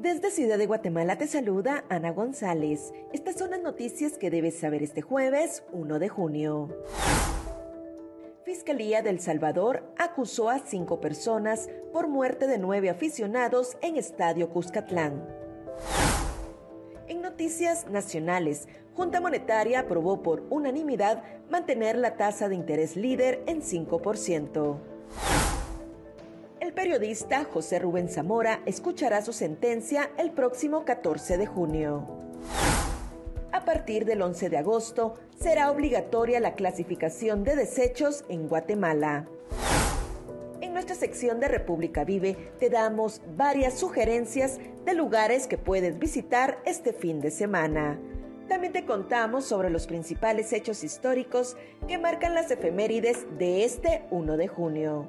Desde Ciudad de Guatemala te saluda Ana González. Estas son las noticias que debes saber este jueves 1 de junio. Fiscalía del Salvador acusó a cinco personas por muerte de nueve aficionados en Estadio Cuscatlán. En noticias nacionales, Junta Monetaria aprobó por unanimidad mantener la tasa de interés líder en 5%. El periodista José Rubén Zamora escuchará su sentencia el próximo 14 de junio. A partir del 11 de agosto será obligatoria la clasificación de desechos en Guatemala. En nuestra sección de República Vive te damos varias sugerencias de lugares que puedes visitar este fin de semana. También te contamos sobre los principales hechos históricos que marcan las efemérides de este 1 de junio.